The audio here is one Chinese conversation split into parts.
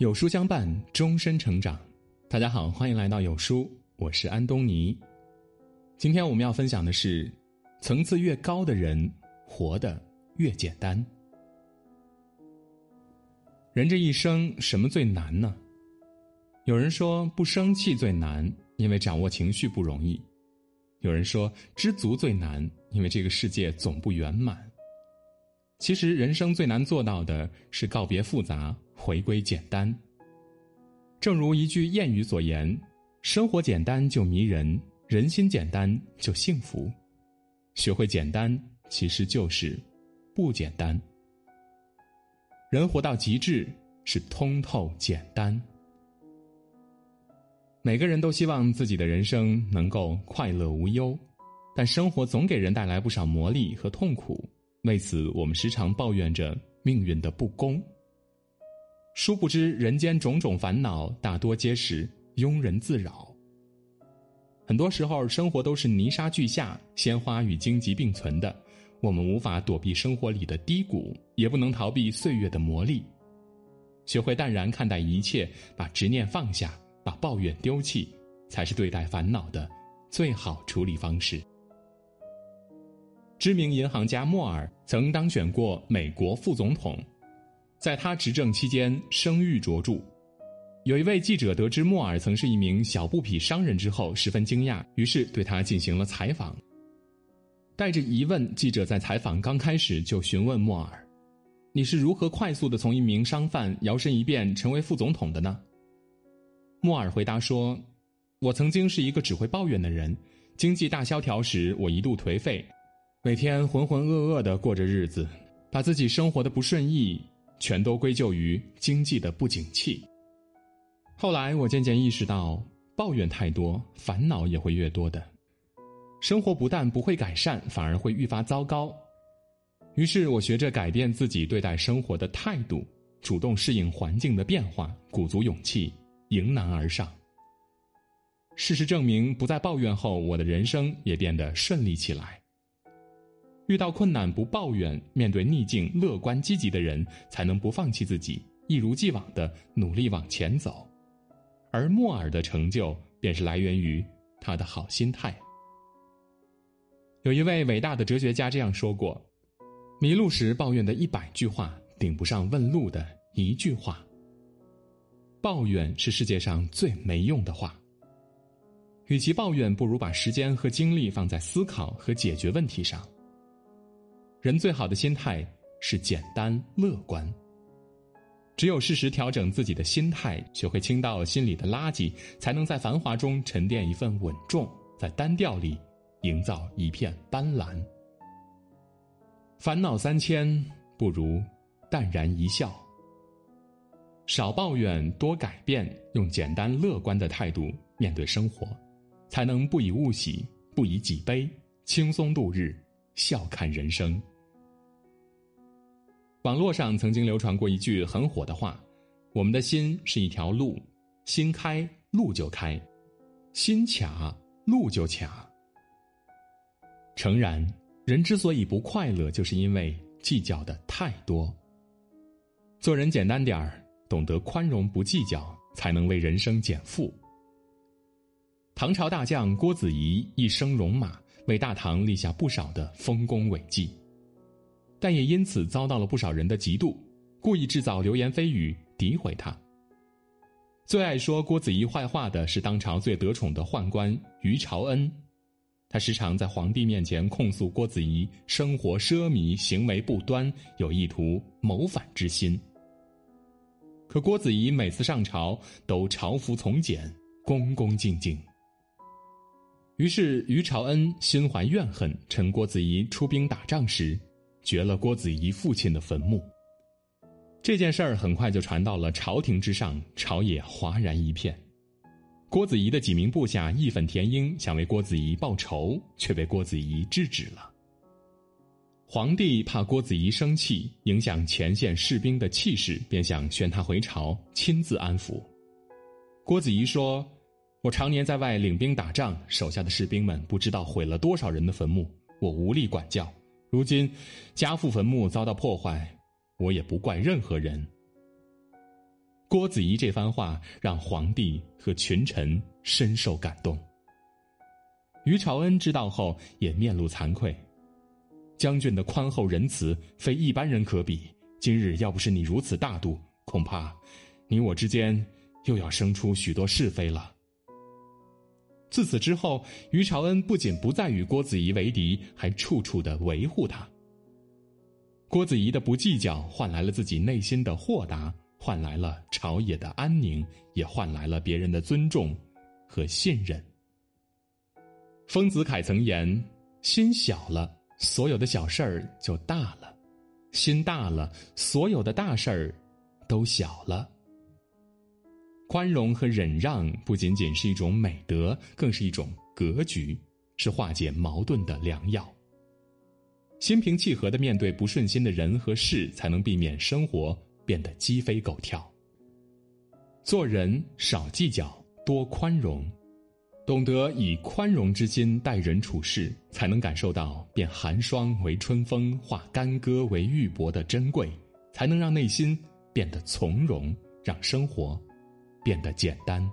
有书相伴，终身成长。大家好，欢迎来到有书，我是安东尼。今天我们要分享的是：层次越高的人，活得越简单。人这一生，什么最难呢？有人说不生气最难，因为掌握情绪不容易；有人说知足最难，因为这个世界总不圆满。其实，人生最难做到的是告别复杂，回归简单。正如一句谚语所言：“生活简单就迷人，人心简单就幸福。”学会简单，其实就是不简单。人活到极致，是通透简单。每个人都希望自己的人生能够快乐无忧，但生活总给人带来不少磨砺和痛苦。为此，我们时常抱怨着命运的不公。殊不知，人间种种烦恼大多皆是庸人自扰。很多时候，生活都是泥沙俱下，鲜花与荆棘并存的。我们无法躲避生活里的低谷，也不能逃避岁月的磨砺。学会淡然看待一切，把执念放下，把抱怨丢弃，才是对待烦恼的最好处理方式。知名银行家莫尔曾当选过美国副总统，在他执政期间声誉卓著。有一位记者得知莫尔曾是一名小布匹商人之后，十分惊讶，于是对他进行了采访。带着疑问，记者在采访刚开始就询问莫尔：“你是如何快速的从一名商贩摇身一变成为副总统的呢？”莫尔回答说：“我曾经是一个只会抱怨的人，经济大萧条时，我一度颓废。”每天浑浑噩噩的过着日子，把自己生活的不顺意全都归咎于经济的不景气。后来我渐渐意识到，抱怨太多，烦恼也会越多的，生活不但不会改善，反而会愈发糟糕。于是我学着改变自己对待生活的态度，主动适应环境的变化，鼓足勇气迎难而上。事实证明，不再抱怨后，我的人生也变得顺利起来。遇到困难不抱怨，面对逆境乐观积极的人，才能不放弃自己，一如既往的努力往前走。而莫尔的成就，便是来源于他的好心态。有一位伟大的哲学家这样说过：“迷路时抱怨的一百句话，顶不上问路的一句话。抱怨是世界上最没用的话。与其抱怨，不如把时间和精力放在思考和解决问题上。”人最好的心态是简单乐观。只有适时调整自己的心态，学会倾倒心里的垃圾，才能在繁华中沉淀一份稳重，在单调里营造一片斑斓。烦恼三千，不如淡然一笑。少抱怨，多改变，用简单乐观的态度面对生活，才能不以物喜，不以己悲，轻松度日，笑看人生。网络上曾经流传过一句很火的话：“我们的心是一条路，心开。路就开，心卡路就卡。”诚然，人之所以不快乐，就是因为计较的太多。做人简单点儿，懂得宽容不计较，才能为人生减负。唐朝大将郭子仪一生戎马，为大唐立下不少的丰功伟绩。但也因此遭到了不少人的嫉妒，故意制造流言蜚语诋毁他。最爱说郭子仪坏话的是当朝最得宠的宦官于朝恩，他时常在皇帝面前控诉郭子仪生活奢靡、行为不端，有意图谋反之心。可郭子仪每次上朝都朝服从简、恭恭敬敬。于是于朝恩心怀怨恨，趁郭子仪出兵打仗时。掘了郭子仪父亲的坟墓。这件事儿很快就传到了朝廷之上，朝野哗然一片。郭子仪的几名部下义愤填膺，想为郭子仪报仇，却被郭子仪制止了。皇帝怕郭子仪生气，影响前线士兵的气势，便想宣他回朝，亲自安抚。郭子仪说：“我常年在外领兵打仗，手下的士兵们不知道毁了多少人的坟墓，我无力管教。”如今，家父坟墓遭到破坏，我也不怪任何人。郭子仪这番话让皇帝和群臣深受感动。于朝恩知道后也面露惭愧。将军的宽厚仁慈非一般人可比。今日要不是你如此大度，恐怕你我之间又要生出许多是非了。自此之后，于朝恩不仅不再与郭子仪为敌，还处处的维护他。郭子仪的不计较，换来了自己内心的豁达，换来了朝野的安宁，也换来了别人的尊重和信任。丰子恺曾言：“心小了。”所有的小事儿就大了，心大了，所有的大事儿都小了。宽容和忍让不仅仅是一种美德，更是一种格局，是化解矛盾的良药。心平气和的面对不顺心的人和事，才能避免生活变得鸡飞狗跳。做人少计较，多宽容。懂得以宽容之心待人处事，才能感受到变寒霜为春风、化干戈为玉帛的珍贵，才能让内心变得从容，让生活变得简单。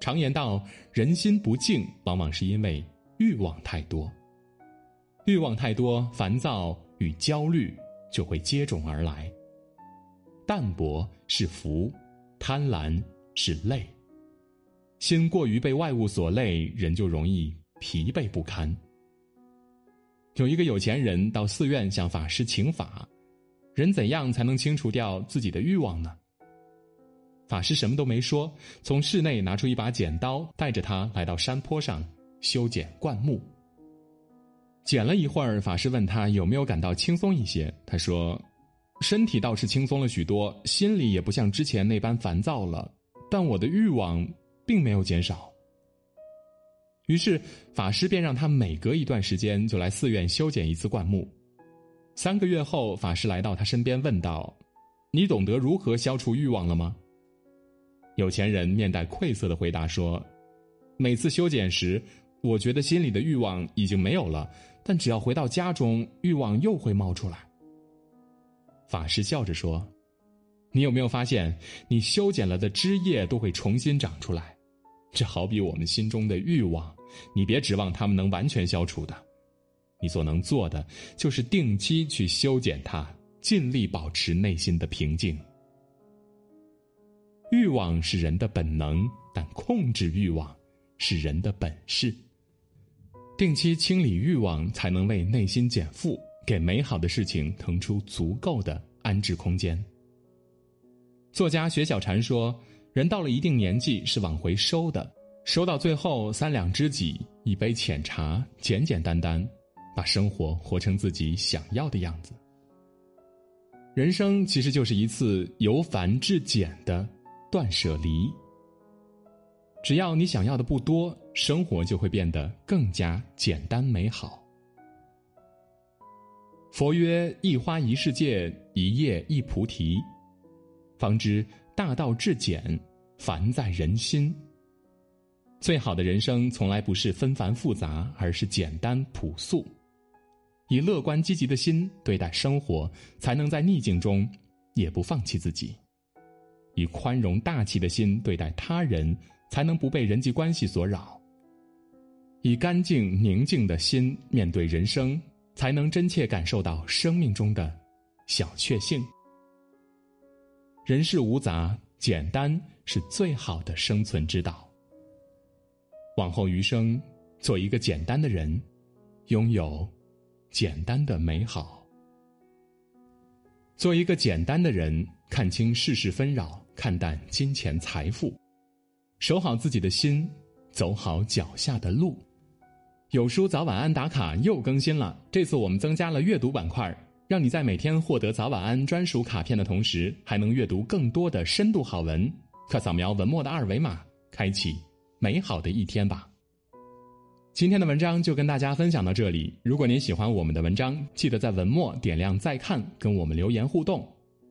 常言道：“人心不静，往往是因为欲望太多。欲望太多，烦躁与焦虑就会接踵而来。淡泊是福，贪婪是累。”心过于被外物所累，人就容易疲惫不堪。有一个有钱人到寺院向法师请法，人怎样才能清除掉自己的欲望呢？法师什么都没说，从室内拿出一把剪刀，带着他来到山坡上修剪灌木。剪了一会儿，法师问他有没有感到轻松一些。他说：“身体倒是轻松了许多，心里也不像之前那般烦躁了，但我的欲望……”并没有减少。于是法师便让他每隔一段时间就来寺院修剪一次灌木。三个月后，法师来到他身边问道：“你懂得如何消除欲望了吗？”有钱人面带愧色的回答说：“每次修剪时，我觉得心里的欲望已经没有了，但只要回到家中，欲望又会冒出来。”法师笑着说：“你有没有发现，你修剪了的枝叶都会重新长出来？”这好比我们心中的欲望，你别指望他们能完全消除的，你所能做的就是定期去修剪它，尽力保持内心的平静。欲望是人的本能，但控制欲望是人的本事。定期清理欲望，才能为内心减负，给美好的事情腾出足够的安置空间。作家雪小禅说。人到了一定年纪是往回收的，收到最后三两知己，一杯浅茶，简简单单，把生活活成自己想要的样子。人生其实就是一次由繁至简的断舍离。只要你想要的不多，生活就会变得更加简单美好。佛曰：一花一世界，一叶一菩提。方知。大道至简，凡在人心。最好的人生从来不是纷繁复杂，而是简单朴素。以乐观积极的心对待生活，才能在逆境中也不放弃自己；以宽容大气的心对待他人，才能不被人际关系所扰；以干净宁静的心面对人生，才能真切感受到生命中的小确幸。人世无杂，简单是最好的生存之道。往后余生，做一个简单的人，拥有简单的美好。做一个简单的人，看清世事纷扰，看淡金钱财富，守好自己的心，走好脚下的路。有书早晚安打卡又更新了，这次我们增加了阅读板块。让你在每天获得早晚安专属卡片的同时，还能阅读更多的深度好文。快扫描文末的二维码，开启美好的一天吧。今天的文章就跟大家分享到这里。如果您喜欢我们的文章，记得在文末点亮再看，跟我们留言互动，